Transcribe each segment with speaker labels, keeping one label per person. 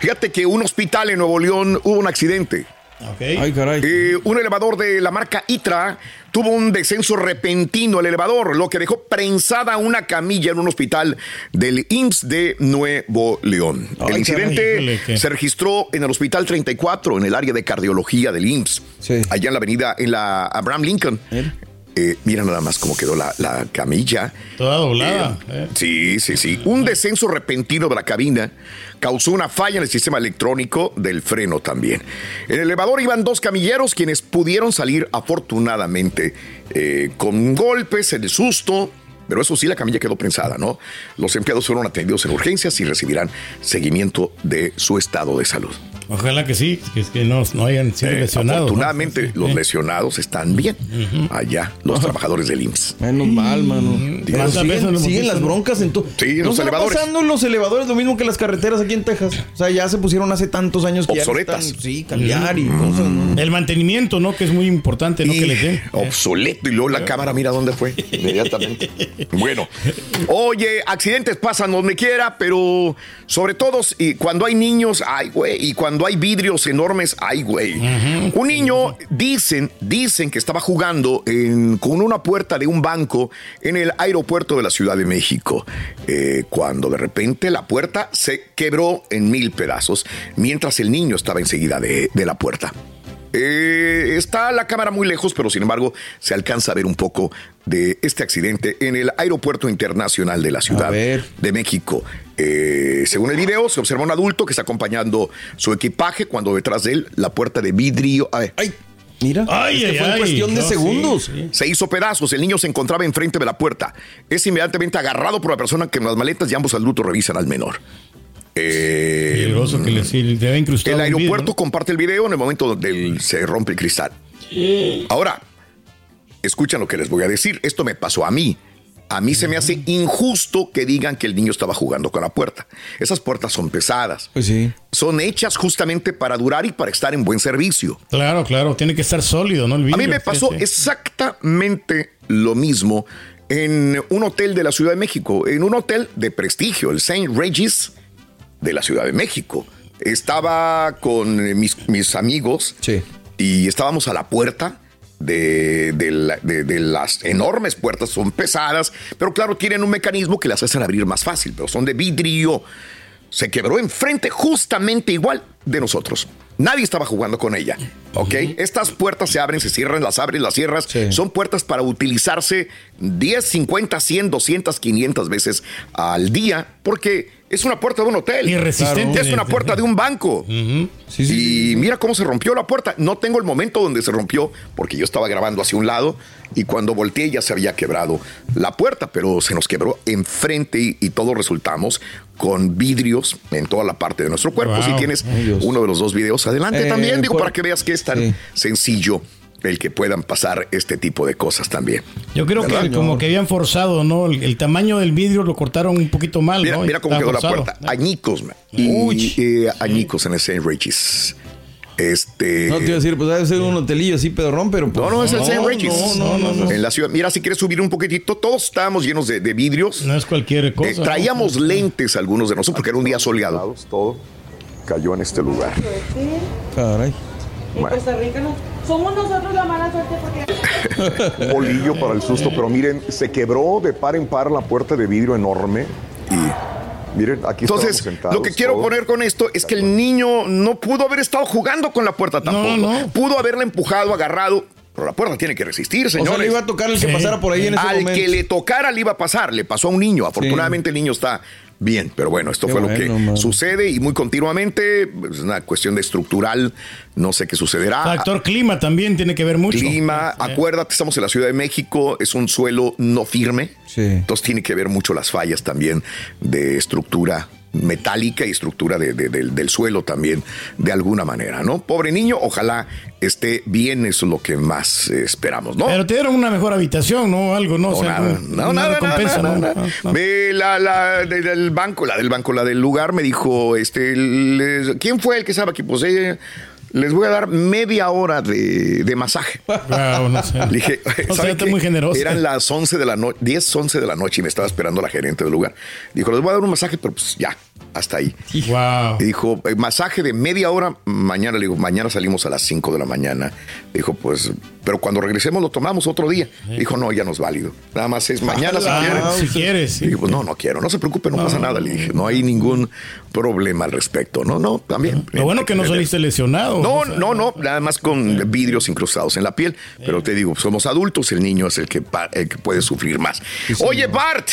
Speaker 1: Fíjate que un hospital en Nuevo León hubo un accidente.
Speaker 2: Ay, caray.
Speaker 1: Eh, un elevador de la marca ITRA tuvo un descenso repentino el elevador, lo que dejó prensada una camilla en un hospital del IMSS de Nuevo León.
Speaker 2: Ay,
Speaker 1: el incidente se registró en el Hospital 34, en el área de cardiología del IMSS,
Speaker 2: Sí.
Speaker 1: allá en la avenida, en la Abraham Lincoln. Eh, mira nada más cómo quedó la, la camilla.
Speaker 3: Toda doblada.
Speaker 1: Eh,
Speaker 3: eh.
Speaker 1: Sí, sí, sí. Un descenso repentino de la cabina causó una falla en el sistema electrónico del freno también. En el elevador iban dos camilleros quienes pudieron salir afortunadamente con golpes en el susto. Pero eso sí, la camilla quedó prensada, ¿no? Los empleados fueron atendidos en urgencias y recibirán seguimiento de su estado de salud.
Speaker 3: Ojalá que sí, que, que no, no hayan sido
Speaker 1: Eh,
Speaker 3: lesionados. ¿no?
Speaker 1: afortunadamente,
Speaker 3: Sí,
Speaker 1: los
Speaker 3: eh.
Speaker 1: lesionados están bien. Allá, los trabajadores del IMSS.
Speaker 2: Menos mal, mano. Pero
Speaker 3: ¿Cuántas veces
Speaker 2: siguen, siguen las broncas en todo.
Speaker 1: Sí, en
Speaker 2: ¿No
Speaker 1: los elevadores.
Speaker 2: pasando en los elevadores lo mismo que las carreteras aquí en Texas? O sea, ya se pusieron hace tantos años que ya
Speaker 1: Obsoletas.
Speaker 2: necesitan, sí, cambiar y cosas, ¿no?
Speaker 3: El mantenimiento, ¿no? Que es muy importante, ¿no?
Speaker 1: Y
Speaker 3: Que le den.
Speaker 1: obsoleto. Y luego la cámara, mira dónde fue. Inmediatamente. Bueno, oye, accidentes pasan donde quiera, pero sobre todo y cuando hay niños, ay, güey. Y cuando hay vidrios enormes, ay, güey. Un niño, dicen, dicen que estaba jugando en- con una puerta de un banco en el aeropuerto de la Ciudad de México. eh, cuando de repente la puerta se quebró en mil pedazos, mientras el niño estaba enseguida de- de la puerta. Eh, está la cámara muy lejos, pero sin embargo se alcanza a ver un poco de este accidente en el aeropuerto internacional de la Ciudad de México. Eh, según el video, se observa un adulto que está acompañando su equipaje cuando detrás de él la puerta de vidrio a ver,
Speaker 2: Ay, mira.
Speaker 3: Ay,
Speaker 2: es que
Speaker 3: ay,
Speaker 2: fue en
Speaker 3: ay.
Speaker 2: cuestión de
Speaker 3: No,
Speaker 2: segundos.
Speaker 3: sí, sí.
Speaker 1: se hizo pedazos. El niño se encontraba enfrente de la puerta. Es inmediatamente agarrado por la persona que en las maletas y ambos adultos revisan al menor. Eh,
Speaker 3: que
Speaker 1: El aeropuerto
Speaker 3: ¿no?
Speaker 1: comparte el video en el momento donde el- se rompe el cristal. Ahora, escuchan lo que les voy a decir. Esto me pasó a mí. A mí se me hace injusto que digan que el niño estaba jugando con la puerta. Esas puertas son pesadas.
Speaker 2: Pues sí.
Speaker 1: Son hechas justamente para durar y para estar en buen servicio.
Speaker 3: Claro, claro, tiene que estar sólido, ¿no? El
Speaker 1: A
Speaker 3: vidrio,
Speaker 1: mí me pasó exactamente lo mismo en un hotel de la Ciudad de México, en un hotel de prestigio, el St. Regis de la Ciudad de México. Estaba con mis, mis amigos
Speaker 2: Sí.
Speaker 1: y estábamos a la puerta de, de la- de- de las enormes puertas, son pesadas, pero claro, tienen un mecanismo que las hacen abrir más fácil, pero son de vidrio. Se quebró enfrente justamente igual de nosotros. Nadie estaba jugando con ella, ¿ok? Estas puertas se abren, se cierran, las abres, las cierras.
Speaker 2: Sí.
Speaker 1: Son puertas para utilizarse 10, 50, 100, 200, 500 veces al día, porque es una puerta de un hotel.
Speaker 3: Y resistente.
Speaker 1: Es una puerta de un banco.
Speaker 2: Sí, sí,
Speaker 1: Y mira cómo se rompió la puerta. No tengo el momento donde se rompió porque yo estaba grabando hacia un lado y cuando volteé ya se había quebrado la puerta, pero se nos quebró enfrente y, y todos resultamos con vidrios en toda la parte de nuestro cuerpo.
Speaker 3: Wow.
Speaker 1: Si tienes
Speaker 2: Dios.
Speaker 1: uno de los dos videos adelante
Speaker 2: Eh,
Speaker 1: también, digo,
Speaker 2: por-
Speaker 1: para que veas que es tan
Speaker 2: Sí.
Speaker 1: sencillo el que puedan pasar este tipo de cosas también.
Speaker 3: Yo creo que como que habían forzado, ¿no? El, el tamaño del vidrio lo cortaron un poquito mal,
Speaker 1: Mira,
Speaker 3: ¿no?
Speaker 1: mira cómo
Speaker 3: Está
Speaker 1: quedó la puerta. Añicos, man. Y,
Speaker 2: Uy.
Speaker 1: eh, añicos en el St. Regis. Este.
Speaker 2: No te iba a decir, pues debe ser un hotelillo así pedorrón, pero pues,
Speaker 1: No, no, es el St. Regis.
Speaker 2: No, no, no. no.
Speaker 1: En la ciudad. Mira, si quieres subir un poquitito, todos estábamos llenos de, de vidrios.
Speaker 3: No es cualquier cosa.
Speaker 1: Eh,
Speaker 3: ¿no?
Speaker 1: traíamos lentes algunos de nosotros porque era un día soleado. Todo cayó en este lugar.
Speaker 2: Caray.
Speaker 4: En Costa Rica no. Somos nosotros la mala suerte porque
Speaker 1: Un bolillo para el susto, pero miren, se quebró de par en par la puerta de vidrio enorme y miren, aquí Entonces, lo que quiero poner con esto es que el niño no pudo haber estado jugando con la puerta tampoco.
Speaker 3: no.
Speaker 1: Pudo haberla empujado, agarrado, pero la puerta tiene que resistir,
Speaker 2: O
Speaker 1: señores.
Speaker 2: sea, le iba a tocar el que
Speaker 3: Sí.
Speaker 2: pasara por ahí en ese
Speaker 1: Al
Speaker 2: momento.
Speaker 1: que le tocara le iba a pasar, le pasó a un niño. Afortunadamente el niño está bien, pero bueno, esto
Speaker 2: Qué
Speaker 1: fue lo que sucede y muy continuamente, es una cuestión de estructural, no sé qué sucederá.
Speaker 3: Factor clima también tiene que ver mucho.
Speaker 1: Clima,
Speaker 3: Sí.
Speaker 1: acuérdate, estamos en la Ciudad de México, es un suelo no firme,
Speaker 2: Sí.
Speaker 1: entonces tiene que ver mucho las fallas también de estructura metálica y estructura de- de- del, del suelo también, de alguna manera, ¿no? Pobre niño, ojalá esté bien, eso es lo que más eh, esperamos, ¿no?
Speaker 5: Pero te dieron una mejor habitación, ¿no? Algo, ¿no? O sea,
Speaker 1: nada, no, nada,
Speaker 5: recompensa,
Speaker 1: nada,
Speaker 5: ¿no?
Speaker 1: nada.
Speaker 5: Ah, ah.
Speaker 1: Ve la, la de- del banco, la del banco, la del lugar, me dijo, este, ¿quién fue el que estaba aquí? Pues ella, les voy a dar media hora de, de masaje.
Speaker 5: Wow, no sé.
Speaker 1: Le dije,
Speaker 5: O sea,
Speaker 1: ¿sabe
Speaker 5: está
Speaker 1: qué?
Speaker 5: muy generoso.
Speaker 1: Eran las 11 de la noche, 10, 11 de la noche y me estaba esperando la gerente del lugar. Dijo, les voy a dar un masaje, pero pues ya, hasta ahí.
Speaker 5: Wow.
Speaker 1: Y dijo, eh, masaje de media hora mañana. Le digo, mañana salimos a las 5 de la mañana. Dijo, pues, pero cuando regresemos lo tomamos otro día. Dijo, no, ya no es válido. Nada más es mañana si
Speaker 5: Ah,
Speaker 1: quieren.
Speaker 5: si quieres. sí.
Speaker 1: Pues no, no quiero, no se preocupe, no, pasa nada. Le dije, no hay ningún problema al respecto. No, no, también.
Speaker 5: Lo bueno que no saliste lesionado.
Speaker 1: No,
Speaker 5: o sea,
Speaker 1: no, no, nada más con vidrios incrustados en la piel. Pero te digo, somos adultos, el niño es el que, el que puede sufrir más. Oye, Bart,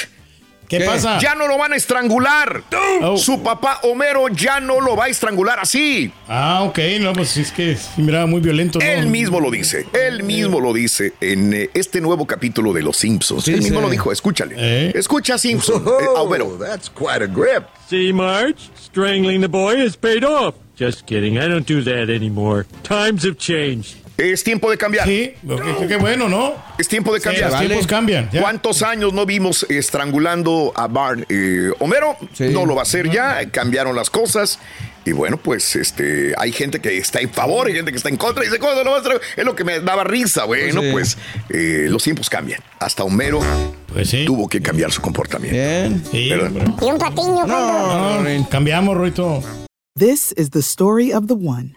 Speaker 5: ¿Qué, pasa?
Speaker 1: ya no lo van a estrangular.
Speaker 5: Oh.
Speaker 1: Su papá Homero ya no lo va a estrangular así.
Speaker 5: Ah, ok, no, pues es que sí, miraba muy violento, ¿no?
Speaker 1: Él mismo lo dice, él mismo lo dice en eh, este nuevo capítulo de Los Simpsons. él mismo
Speaker 2: sí.
Speaker 1: lo dijo, escúchale.
Speaker 5: ¿Eh?
Speaker 1: Escucha Simpson, eh, a Homero.
Speaker 6: that's quite a grip.
Speaker 7: See, Marge? Strangling the boy has paid off. Just kidding. I don't do that anymore. Times have changed.
Speaker 1: Es tiempo de cambiar.
Speaker 5: Sí, qué, qué bueno, ¿no?
Speaker 1: Es tiempo de
Speaker 5: Sí,
Speaker 1: cambiar.
Speaker 5: los tiempos cambian. ya.
Speaker 1: ¿Cuántos años no vimos estrangulando a Bart? Eh, Homero
Speaker 2: Sí.
Speaker 1: no lo va a hacer ya, cambiaron las cosas. Y bueno, pues este, hay gente que está en favor, hay gente que está en contra y dice, ¿cómo lo va a hacer? Es lo que me daba risa, bueno,
Speaker 2: Sí.
Speaker 1: pues eh, los tiempos cambian. Hasta Homero
Speaker 5: Pues sí.
Speaker 1: tuvo que cambiar su comportamiento.
Speaker 2: Bien.
Speaker 5: Sí.
Speaker 8: Y un patiño,
Speaker 2: No.
Speaker 5: Cambiamos, Roito.
Speaker 9: This is the story of the one.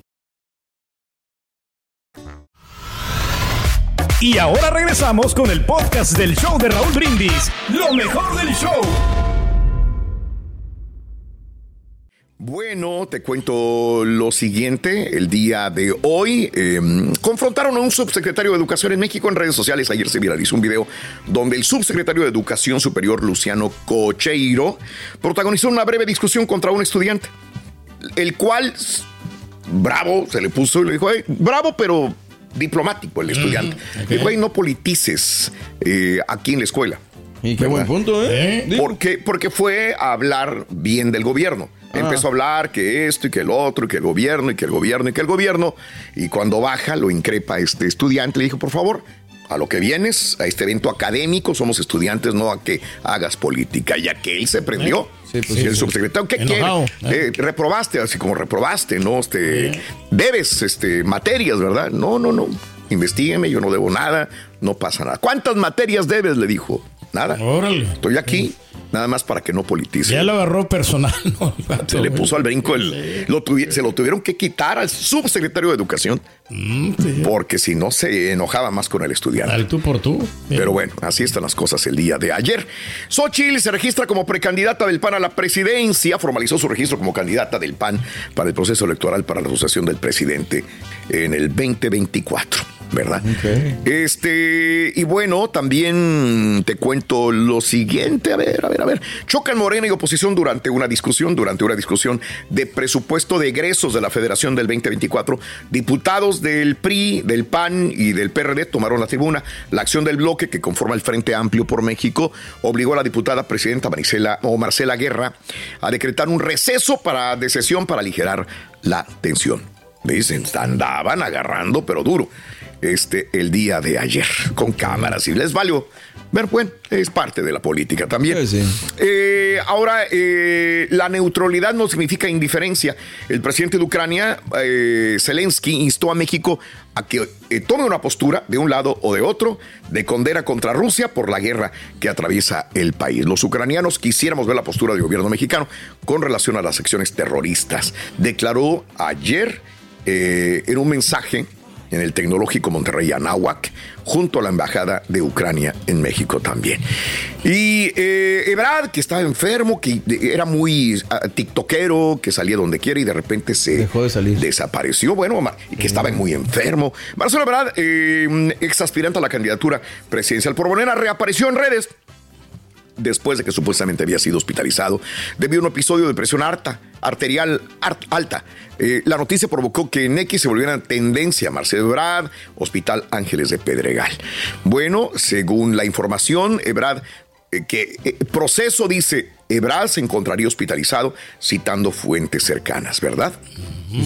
Speaker 3: Y ahora regresamos con el podcast del show de Raúl Brindis. Lo mejor del show.
Speaker 1: Bueno, te cuento lo siguiente. El día de hoy eh, confrontaron a un subsecretario de Educación en México en redes sociales. Ayer se viralizó un video donde el subsecretario de Educación Superior, Luciano Cocheiro, protagonizó una breve discusión contra un estudiante, el cual, bravo, se le puso y le dijo, "Ey, bravo, pero diplomático el estudiante. Le dijo, "Ey, no politices eh, aquí en la escuela.
Speaker 2: Y qué
Speaker 1: ¿Verdad?
Speaker 2: buen punto, ¿eh?
Speaker 5: ¿Eh?
Speaker 1: Porque, porque fue a hablar bien del gobierno. Empezó a hablar que esto y que el otro, y que el gobierno, y que el gobierno, y que el gobierno. Y cuando baja, lo increpa este estudiante. Le dijo, por favor, a lo que vienes, a este evento académico, somos estudiantes, no a que hagas política. Y a que él se prendió.
Speaker 2: Sí, pues sí,
Speaker 1: el
Speaker 2: sí.
Speaker 1: subsecretario, ¿qué
Speaker 5: Enojado,
Speaker 1: quiere? Eh, reprobaste, así como reprobaste, ¿no? Este, Debes este, materias, ¿verdad? No, no, no. Investígueme, yo no debo nada, no pasa nada. ¿Cuántas materias debes? Le dijo. Nada.
Speaker 5: Órale.
Speaker 1: Estoy aquí nada más para que no politice.
Speaker 5: Ya lo agarró personal, ¿no?
Speaker 1: Se le puso al brinco, el, lo se lo tuvieron que quitar al subsecretario de Educación,
Speaker 5: Mm, sí.
Speaker 1: porque si no se enojaba más con el estudiante.
Speaker 5: Al tú por tú.
Speaker 1: Pero bueno, así están las cosas el día de ayer. Xochitl se registra como precandidata del PAN a la presidencia, formalizó su registro como candidata del PAN para el proceso electoral para la sucesión del presidente en el 2024. ¿Verdad? Este, y bueno, también te cuento lo siguiente. A ver, a ver, a ver. Chocan Morena y oposición durante una discusión, durante una discusión de presupuesto de egresos de la Federación del 2024. Diputados del PRI, del PAN y del PRD tomaron la tribuna. La acción del bloque que conforma el Frente Amplio por México obligó a la diputada presidenta Maricela o Marcela Guerra a decretar un receso para, de sesión para aligerar la tensión. Dicen, andaban agarrando, pero duro. Este, el día de ayer, con cámaras y les valió. Ver, bueno, es parte de la política también.
Speaker 2: Sí.
Speaker 1: Eh, ahora, eh, la neutralidad no significa indiferencia. El presidente de Ucrania, eh, Zelensky, instó a México a que tome una postura de un lado o de otro de condena contra Rusia por la guerra que atraviesa el país. Los ucranianos quisiéramos ver la postura del gobierno mexicano con relación a las acciones terroristas. Declaró ayer en un mensaje en el Tecnológico Monterrey Anáhuac, junto a la Embajada de Ucrania en México también. Y eh, Ebrard, que estaba enfermo, que era muy ah, tiktokero, que salía donde quiera y de repente se
Speaker 2: Dejó de salir.
Speaker 1: desapareció, bueno, que estaba muy enfermo. Marcelo Ebrard, eh, ex aspirante a la candidatura presidencial por Morena, reapareció en redes después de que supuestamente había sido hospitalizado debido a un episodio de presión alta, arterial art- alta. Eh, la noticia provocó que en X se volviera tendencia. Marcelo Ebrard, Hospital Ángeles de Pedregal. Bueno, según la información, Ebrard, eh, que eh, proceso dice, Ebrard se encontraría hospitalizado citando fuentes cercanas, ¿verdad?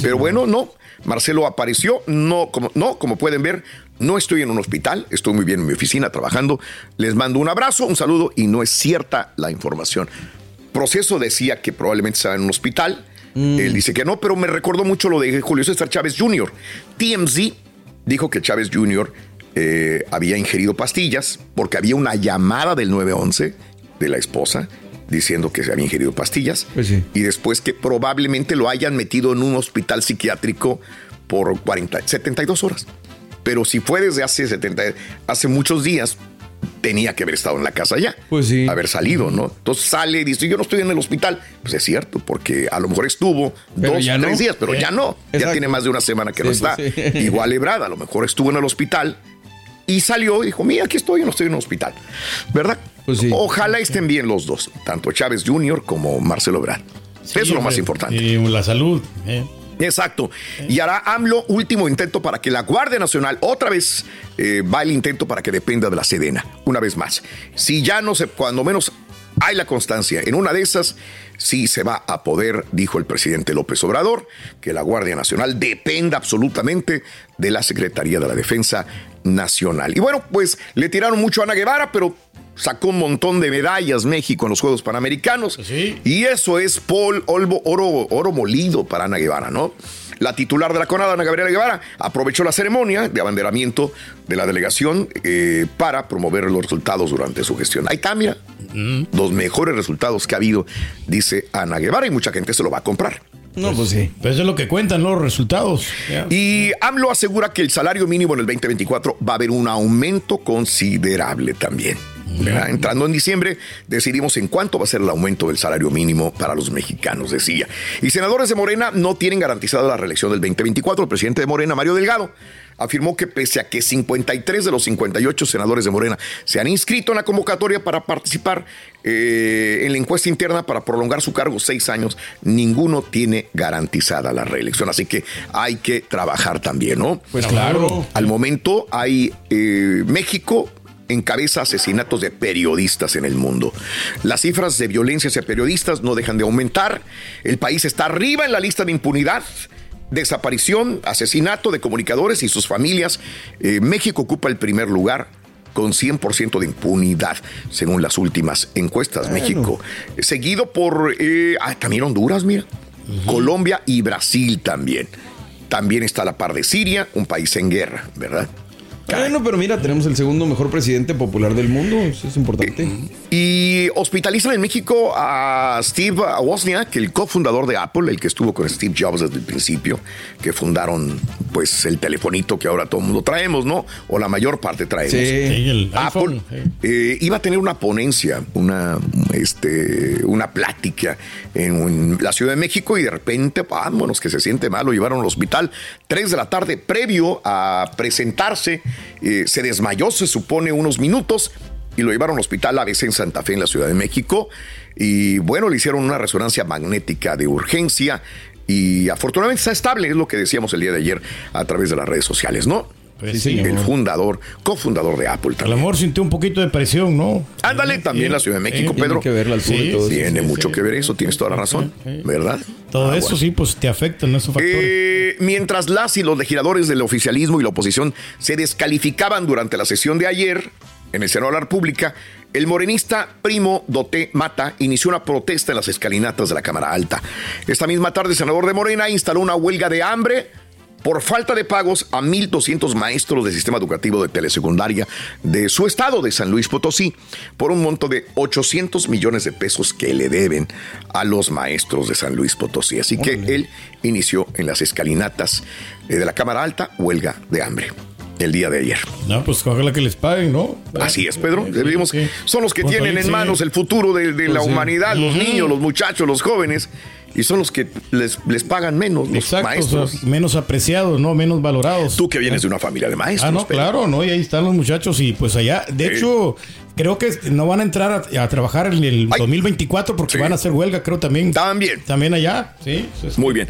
Speaker 1: Pero bueno, no. Marcelo apareció, no como, no, como pueden ver, no estoy en un hospital, estoy muy bien en mi oficina trabajando. Les mando un abrazo, un saludo y no es cierta la información. Proceso decía que probablemente estaba en un hospital. Él dice que no, pero me recordó mucho lo de Julio César Chávez Jr. TMZ dijo que Chávez Jr. eh, había ingerido pastillas porque había una llamada del 911 de la esposa diciendo que se había ingerido pastillas
Speaker 2: Pues sí.
Speaker 1: y después que probablemente lo hayan metido en un hospital psiquiátrico por 40, 72 horas. Pero si fue desde hace 70, hace muchos días, tenía que haber estado en la casa ya.
Speaker 2: Pues sí.
Speaker 1: Haber salido, ¿no? Entonces sale y dice, yo no estoy en el hospital. Pues es cierto, porque a lo mejor estuvo
Speaker 2: Pero
Speaker 1: dos,
Speaker 2: no.
Speaker 1: tres días, pero
Speaker 2: Eh,
Speaker 1: ya no. Ya tiene más de una semana que no está.
Speaker 2: pues sí.
Speaker 1: Igual Ebrada, a lo mejor estuvo en el hospital y salió y dijo, mira, aquí estoy, yo no estoy en un hospital. ¿Verdad?
Speaker 2: Pues sí.
Speaker 1: Ojalá estén bien los dos, tanto Chávez Jr. como Marcelo Ebrard. Eso es lo más importante.
Speaker 5: Y la salud. eh.
Speaker 1: Exacto. Y hará AMLO último intento para que la Guardia Nacional, otra vez, eh, va el intento para que dependa de la Sedena, una vez más. Si ya no se, cuando menos hay la constancia, en una de esas, sí se va a poder, dijo el presidente López Obrador, que la Guardia Nacional dependa absolutamente de la Secretaría de la Defensa Nacional. Y bueno, pues le tiraron mucho a Ana Guevara, pero sacó un montón de medallas México en los Juegos Panamericanos.
Speaker 5: Sí.
Speaker 1: Y eso es Paul Olvo, oro, oro molido para Ana Guevara, ¿no? La titular de la CONADA, Ana Gabriela Guevara, aprovechó la ceremonia de abanderamiento de la delegación eh, para promover los resultados durante su gestión. Ahí está, mira, los mejores resultados que ha habido, dice Ana Guevara, y mucha gente se lo va a comprar.
Speaker 2: No, pues sí.
Speaker 5: Pues eso es lo que cuentan los resultados.
Speaker 1: Y AMLO asegura que el salario mínimo en el 2024 va a haber un aumento considerable también. ¿Verdad? Entrando en diciembre, decidimos en cuánto va a ser el aumento del salario mínimo para los mexicanos, decía. Y senadores de Morena no tienen garantizada la reelección del 2024. El presidente de Morena, Mario Delgado, afirmó que pese a que 53 de los 58 senadores de Morena se han inscrito en la convocatoria para participar eh, en la encuesta interna para prolongar su cargo seis años, ninguno tiene garantizada la reelección. Así que hay que trabajar también, ¿no?
Speaker 2: Pues claro.
Speaker 1: Al momento hay eh, México encabeza asesinatos de periodistas en el mundo. Las cifras de violencia hacia periodistas no dejan de aumentar. El país está arriba en la lista de impunidad. Desaparición, asesinato de comunicadores y sus familias. Eh, México ocupa el primer lugar con 100% de impunidad, según las últimas encuestas. México, seguido por eh, ah, también Honduras, mira, Colombia y Brasil también. También está a la par de Siria, un país en guerra, ¿verdad?
Speaker 2: Bueno, pero mira, tenemos el segundo mejor presidente popular del mundo. Eso es importante.
Speaker 1: Y hospitalizan en México a Steve Wozniak, el cofundador de Apple, el que estuvo con Steve Jobs desde el principio, que fundaron pues el telefonito que ahora todo el mundo traemos, ¿no? O la mayor parte traemos.
Speaker 2: Sí.
Speaker 5: El
Speaker 1: Apple
Speaker 5: iPhone. sí.
Speaker 1: eh, iba a tener una ponencia, una, este, una plática en, en la Ciudad de México y de repente, vámonos, que se siente mal, lo llevaron al hospital. Tres de la tarde, previo a presentarse, eh, se desmayó, se supone, unos minutos y lo llevaron al hospital ABC en Santa Fe, en la Ciudad de México. Y bueno, le hicieron una resonancia magnética de urgencia y afortunadamente está estable, es lo que decíamos el día de ayer a través de las redes sociales, ¿no?
Speaker 5: Pues
Speaker 2: Sí,
Speaker 5: sí.
Speaker 1: El fundador, cofundador de Apple
Speaker 5: A lo
Speaker 1: también.
Speaker 5: mejor sintió un poquito de presión, ¿no?
Speaker 1: Ándale, también la Ciudad de México,
Speaker 5: Sí,
Speaker 1: Pedro.
Speaker 2: Tiene que ver la altura
Speaker 5: Sí,
Speaker 2: y todo.
Speaker 1: Tiene
Speaker 5: sí,
Speaker 1: mucho
Speaker 5: sí.
Speaker 1: que ver eso, tienes toda la razón,
Speaker 5: Sí.
Speaker 1: ¿verdad?
Speaker 5: Todo
Speaker 1: Ah,
Speaker 5: eso
Speaker 1: bueno.
Speaker 5: sí, pues te afectan esos factores.
Speaker 1: Eh, mientras las y los legisladores del oficialismo y la oposición se descalificaban durante la sesión de ayer en el Senado de la República, el morenista Primo Doté Mata inició una protesta en las escalinatas de la Cámara Alta. Esta misma tarde, el senador de Morena instaló una huelga de hambre por falta de pagos a 1.200 maestros del sistema educativo de telesecundaria de su estado de San Luis Potosí por un monto de 800 millones de pesos que le deben a los maestros de San Luis Potosí. Así que él inició en las escalinatas eh, de la Cámara Alta huelga de hambre el día de ayer.
Speaker 5: No, pues ojalá que les paguen, ¿no?
Speaker 1: Así es, Pedro.
Speaker 5: Sí,
Speaker 1: Debemos-
Speaker 5: sí.
Speaker 1: Son los que
Speaker 5: Pues,
Speaker 1: tienen en
Speaker 5: sí.
Speaker 1: manos el futuro de, de la
Speaker 5: Pues, sí.
Speaker 1: humanidad, los niños, los muchachos, los jóvenes, y son los que les, les pagan menos, los
Speaker 5: Exacto,
Speaker 1: maestros.
Speaker 5: o sea, menos apreciados, ¿no? Menos valorados.
Speaker 1: Tú que vienes de una familia de maestros.
Speaker 5: Ah, no,
Speaker 1: Pedro.
Speaker 5: claro, ¿no? Y ahí están los muchachos y pues allá, de hecho, creo que no van a entrar a, a trabajar en el
Speaker 1: Ay.
Speaker 5: 2024 porque
Speaker 1: Sí.
Speaker 5: van a hacer huelga, creo también.
Speaker 1: También.
Speaker 5: También allá, sí. es-
Speaker 1: Muy bien.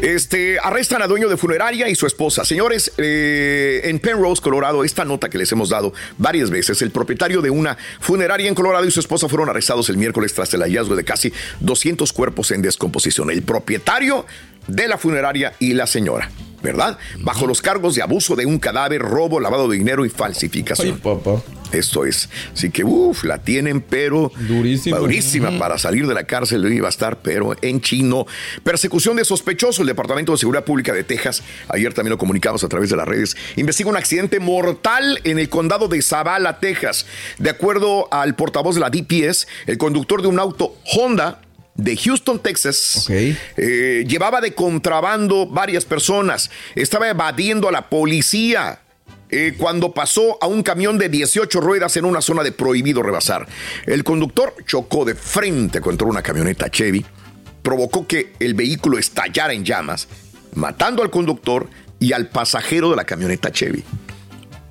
Speaker 1: Este, arrestan a dueño de funeraria y su esposa. Señores, eh, en Penrose, Colorado, esta nota que les hemos dado varias veces, el propietario de una funeraria en Colorado y su esposa fueron arrestados el miércoles tras el hallazgo de casi 200 cuerpos en descomposición. El propietario de la funeraria y la señora. ¿Verdad? Bajo los cargos de abuso de un cadáver, robo, lavado de dinero y falsificación.
Speaker 2: Ay, papá.
Speaker 1: Esto es. Así que, uff, la tienen, pero.
Speaker 2: Durísima.
Speaker 1: Durísima. Para salir de la cárcel iba a estar, pero en chino. Persecución de sospechoso. El Departamento de Seguridad Pública de Texas, ayer también lo comunicamos a través de las redes, investiga un accidente mortal en el condado de Zavala, Texas. De acuerdo al portavoz de la DPS, el conductor de un auto Honda de Houston, Texas,
Speaker 2: Ok.
Speaker 1: eh, llevaba de contrabando varias personas. Estaba evadiendo a la policía eh, cuando pasó a un camión de 18 ruedas en una zona de prohibido rebasar. El conductor chocó de frente contra una camioneta Chevy, provocó que el vehículo estallara en llamas, matando al conductor y al pasajero de la camioneta Chevy.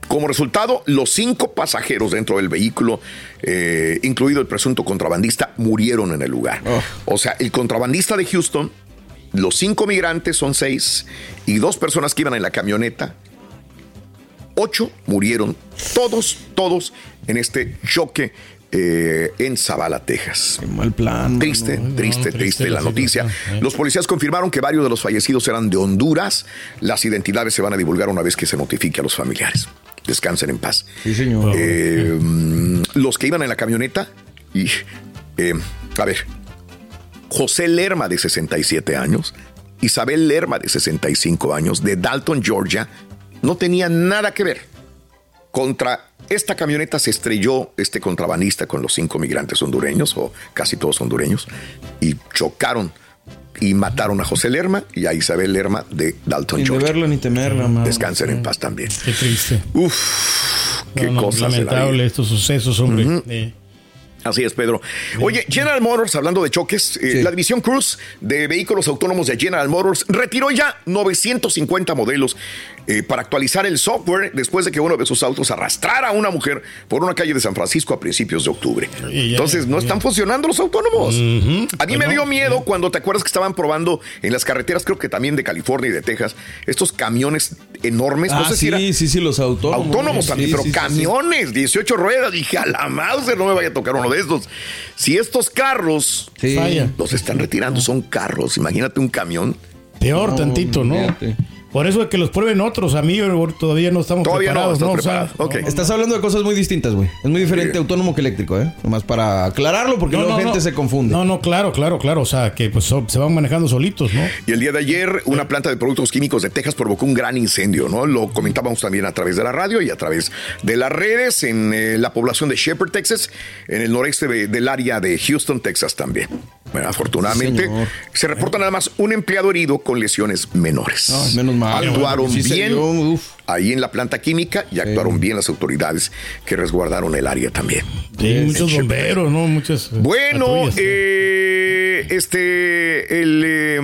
Speaker 1: Como resultado, los cinco pasajeros dentro del vehículo, eh, incluido el presunto contrabandista, murieron en el lugar. O sea, el contrabandista de Houston, los cinco migrantes son seis y dos personas que iban en la camioneta, ocho murieron, todos, todos en este choque eh, en Zavala, Texas.
Speaker 2: Qué mal plan.
Speaker 1: Triste, triste,
Speaker 5: triste
Speaker 1: triste la
Speaker 5: la
Speaker 1: noticia.
Speaker 5: ¿eh?
Speaker 1: Los policías confirmaron que varios de los fallecidos eran de Honduras. Las identidades se van a divulgar una vez que se notifique a los familiares. Descansen en paz.
Speaker 2: Sí, señor.
Speaker 1: Eh, mm, los que iban en la camioneta, y, a ver, José Lerma de 67 años, Isabel Lerma de 65 años, de Dalton, Georgia, no tenían nada que ver. Contra esta camioneta se estrelló este contrabandista con los cinco migrantes hondureños, o casi todos hondureños, y chocaron y mataron a José Lerma y a Isabel Lerma de Dalton,
Speaker 2: Sin
Speaker 1: Georgia.
Speaker 2: deberla ni temerla, mano.
Speaker 1: Descansen en paz también.
Speaker 5: Qué triste.
Speaker 1: Uf, qué
Speaker 5: No, no,
Speaker 1: cosas
Speaker 5: lamentable estos sucesos, hombre. Eh,
Speaker 1: Así es, Pedro. Oye, General Motors, hablando de choques, eh,
Speaker 2: Sí.
Speaker 1: la división Cruz de vehículos autónomos de General Motors retiró ya 950 modelos eh, para actualizar el software después de que uno de sus autos arrastrara a una mujer por una calle de San Francisco a principios de octubre. Entonces, no están funcionando los autónomos. A mí me
Speaker 5: Pues
Speaker 1: dio miedo cuando te acuerdas que estaban probando en las carreteras, creo que también de California y de Texas, estos camiones enormes.
Speaker 2: Ah,
Speaker 1: no sé si
Speaker 2: sí,
Speaker 1: era-
Speaker 2: sí, sí, los autónomos.
Speaker 1: Autónomos también,
Speaker 2: sí,
Speaker 1: pero
Speaker 2: sí, sí.
Speaker 1: camiones, 18 ruedas. Dije, a la Mauser no me vaya a tocar uno de estos. Si estos carros los están retirando, son carros. Imagínate un camión.
Speaker 5: Peor tantito, ¿no?
Speaker 2: fíjate.
Speaker 5: Por eso es que los prueben otros. A mí todavía no estamos
Speaker 1: Todavía no,
Speaker 5: preparados.
Speaker 1: estás
Speaker 5: O sea,
Speaker 1: preparado. Ok.
Speaker 5: no,
Speaker 2: Estás hablando de cosas muy distintas, güey. Es muy diferente
Speaker 1: Sí.
Speaker 2: autónomo que eléctrico, ¿eh? Nomás para aclararlo, porque
Speaker 5: no,
Speaker 2: luego
Speaker 5: no,
Speaker 2: gente
Speaker 5: no.
Speaker 2: se confunde.
Speaker 5: No, no, claro, claro, claro. O sea, que pues so- se van manejando solitos, ¿no?
Speaker 1: Y el día de ayer, una planta de productos químicos de Texas provocó un gran incendio, ¿no? Lo comentábamos también a través de la radio y a través de las redes en eh, la población de Shepherd, Texas, en el noreste de- del área de Houston, Texas también. Bueno, afortunadamente,
Speaker 2: Sí,
Speaker 1: se reporta nada más un empleado herido con lesiones menores.
Speaker 2: Ay, menos mal,
Speaker 1: Actuaron
Speaker 2: sí
Speaker 1: bien
Speaker 2: dio,
Speaker 1: ahí en la planta química y actuaron bien las autoridades que resguardaron el área también.
Speaker 5: Sí, muchos bomberos, ¿no? Muchas. eh,
Speaker 1: Bueno, eh, este, el, eh,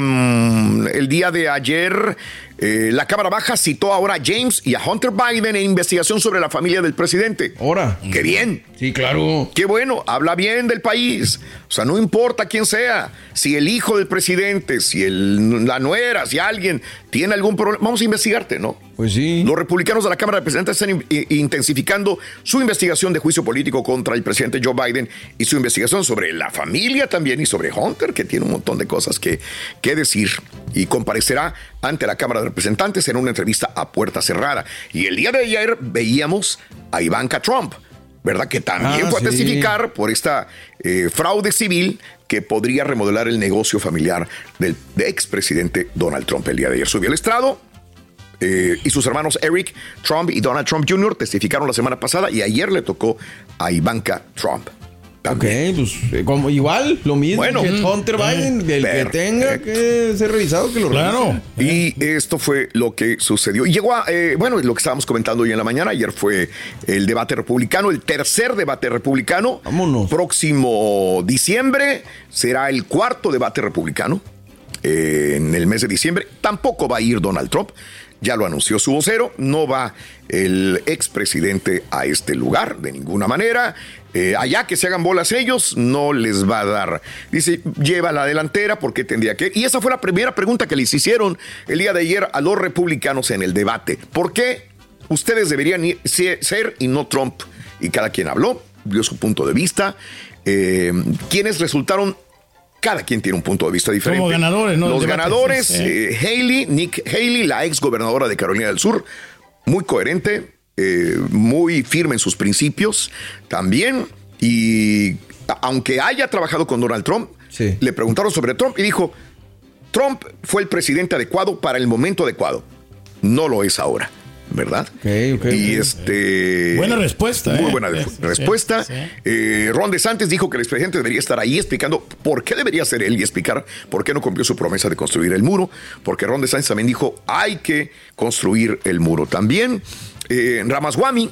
Speaker 1: el día de ayer, eh, la Cámara Baja citó ahora a James y a Hunter Biden en investigación sobre la familia del presidente.
Speaker 2: Ahora.
Speaker 1: ¡Qué bien!
Speaker 2: Sí, claro.
Speaker 1: Qué bueno, habla bien del país. O sea, no importa quién sea, si el hijo del presidente, si el, la nuera, si alguien tiene algún problema, vamos a investigarte, ¿no?
Speaker 2: Pues sí.
Speaker 1: Los republicanos de la Cámara de Representantes están in- intensificando su investigación de juicio político contra el presidente Joe Biden y su investigación sobre la familia también y sobre Hunter, que tiene un montón de cosas que, que decir. Y comparecerá ante la Cámara de Representantes en una entrevista a puerta cerrada. Y el día de ayer veíamos a Ivanka Trump, ¿verdad? Que también
Speaker 2: Ah,
Speaker 1: fue a
Speaker 2: sí.
Speaker 1: testificar por esta eh, fraude civil que podría remodelar el negocio familiar del expresidente Donald Trump el día de ayer. Subió al estrado eh, y sus hermanos Eric Trump y Donald Trump Jr. testificaron la semana pasada y ayer le tocó a Ivanka Trump.
Speaker 2: Ok, pues eh, como igual, lo mismo
Speaker 1: Bueno.
Speaker 2: que Hunter Biden, el que
Speaker 1: Perfecto.
Speaker 2: tenga que ser revisado, que lo
Speaker 5: Claro.
Speaker 1: Y esto fue lo que sucedió. Y llegó a, eh, bueno, lo que estábamos comentando hoy en la mañana, ayer fue el debate republicano, el tercer debate republicano.
Speaker 2: Vámonos.
Speaker 1: Próximo diciembre será el cuarto debate republicano eh, en el mes de diciembre. Tampoco va a ir Donald Trump. Ya lo anunció su vocero, no va el expresidente a este lugar de ninguna manera. Eh, allá que se hagan bolas ellos, no les va a dar. Dice, lleva la delantera porque tendría que. Y esa fue la primera pregunta que les hicieron el día de ayer a los republicanos en el debate. ¿Por qué ustedes deberían ser y no Trump? Y cada quien habló, dio su punto de vista. Eh, quienes resultaron cada quien tiene un punto de vista diferente.
Speaker 5: Como ganadores, ¿no?
Speaker 1: Los
Speaker 5: debate,
Speaker 1: ganadores,
Speaker 5: sí, sí.
Speaker 1: eh, Haley, Nick Haley, la ex gobernadora de Carolina del Sur, muy coherente, eh, muy firme en sus principios también. Y aunque haya trabajado con Donald Trump,
Speaker 2: Sí.
Speaker 1: le preguntaron sobre Trump y dijo, Trump fue el presidente adecuado para el momento adecuado. No lo es ahora, ¿verdad?
Speaker 2: Ok, ok,
Speaker 1: y este...
Speaker 5: Buena respuesta,
Speaker 1: Muy
Speaker 5: ¿eh?
Speaker 1: buena respuesta.
Speaker 5: sí.
Speaker 1: Eh, Ron DeSantis dijo que el expresidente debería estar ahí explicando por qué debería ser él y explicar por qué no cumplió su promesa de construir el muro, porque Ron DeSantis también dijo hay que construir el muro. También eh, Ramaswamy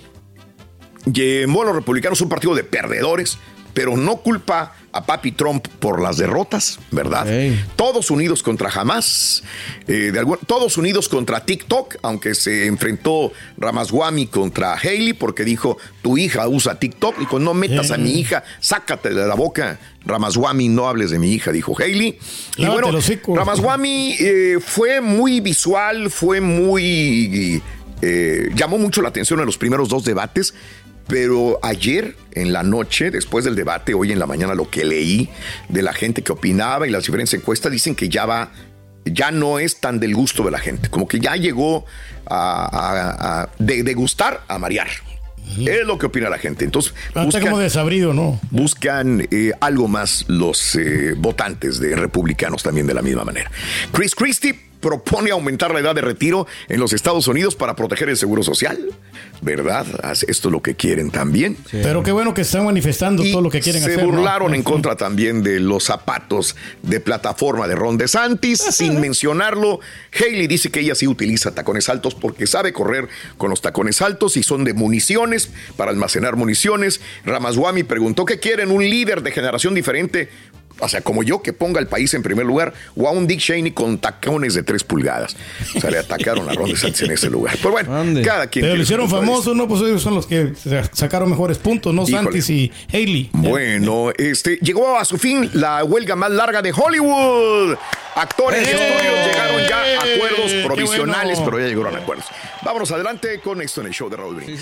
Speaker 1: llamó a los republicanos un partido de perdedores, pero no culpa a Papi Trump por las derrotas, ¿verdad? Todos unidos contra Hamas, eh, de algún- todos unidos contra TikTok, aunque se enfrentó Ramaswamy contra Haley porque dijo, tu hija usa TikTok, dijo, no metas a mi hija, sácate de la boca, Ramaswamy, no hables de mi hija, dijo Haley. Y bueno. Ramaswamy eh, fue muy visual, fue muy... eh, llamó mucho la atención en los primeros dos debates, pero ayer en la noche, después del debate, hoy en la mañana, lo que leí de la gente que opinaba y las diferentes encuestas dicen que ya va, ya no es tan del gusto de la gente, como que ya llegó a, a- a- de, de gustar a marear. Es lo que opina la gente. Entonces,
Speaker 5: Está
Speaker 1: buscan-
Speaker 5: como desabrido, ¿no?
Speaker 1: buscan eh, algo más los eh, votantes de republicanos también de la misma manera. Chris Christie propone aumentar la edad de retiro en los Estados Unidos para proteger el seguro social, ¿verdad? Esto es lo que quieren también.
Speaker 5: Pero qué bueno que están manifestando
Speaker 1: Y
Speaker 5: todo lo que quieren
Speaker 1: se
Speaker 5: hacer. ¿no?
Speaker 1: burlaron en contra también de los zapatos de plataforma de Ron DeSantis, sin mencionarlo. Haley dice que ella sí utiliza tacones altos porque sabe correr con los tacones altos y son de municiones para almacenar municiones. Ramaswamy preguntó qué quieren un líder de generación diferente. O sea, como yo, que ponga al país en primer lugar, o a un Dick Cheney con tacones de tres pulgadas. O sea, le atacaron a Ron DeSantis en ese lugar. Pero bueno,
Speaker 2: Ande.
Speaker 1: cada quien.
Speaker 5: Pero lo hicieron famoso, ¿no? Pues ellos son los que sa- sacaron mejores puntos, ¿no?
Speaker 1: Híjole.
Speaker 5: Santis y Haley.
Speaker 1: Bueno, este llegó a su fin la huelga más larga de Hollywood. Actores y
Speaker 5: ¡Eh!
Speaker 1: estudios llegaron ya a acuerdos
Speaker 5: ¡Qué
Speaker 1: provisionales,
Speaker 5: bueno!
Speaker 1: pero ya llegaron a acuerdos. Vámonos adelante con esto en el show de Raúl Brindis.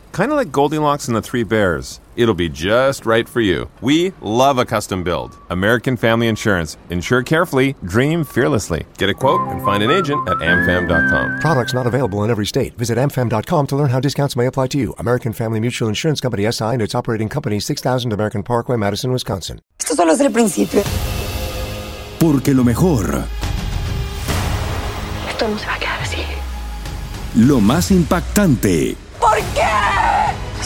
Speaker 10: Kind of like Goldilocks and the Three Bears. It'll be just right for you. We love a custom build. American Family Insurance. Insure carefully, dream fearlessly. Get a quote and find an agent at amfam.com.
Speaker 11: Products not available in every state. Visit amfam.com to learn how discounts may apply to you. American Family Mutual Insurance Company SI and its operating company 6000 American Parkway, Madison, Wisconsin.
Speaker 8: Esto solo es el principio.
Speaker 12: Porque lo mejor,
Speaker 8: Esto no se va a quedar así.
Speaker 12: lo más impactante,
Speaker 8: ¿Por qué?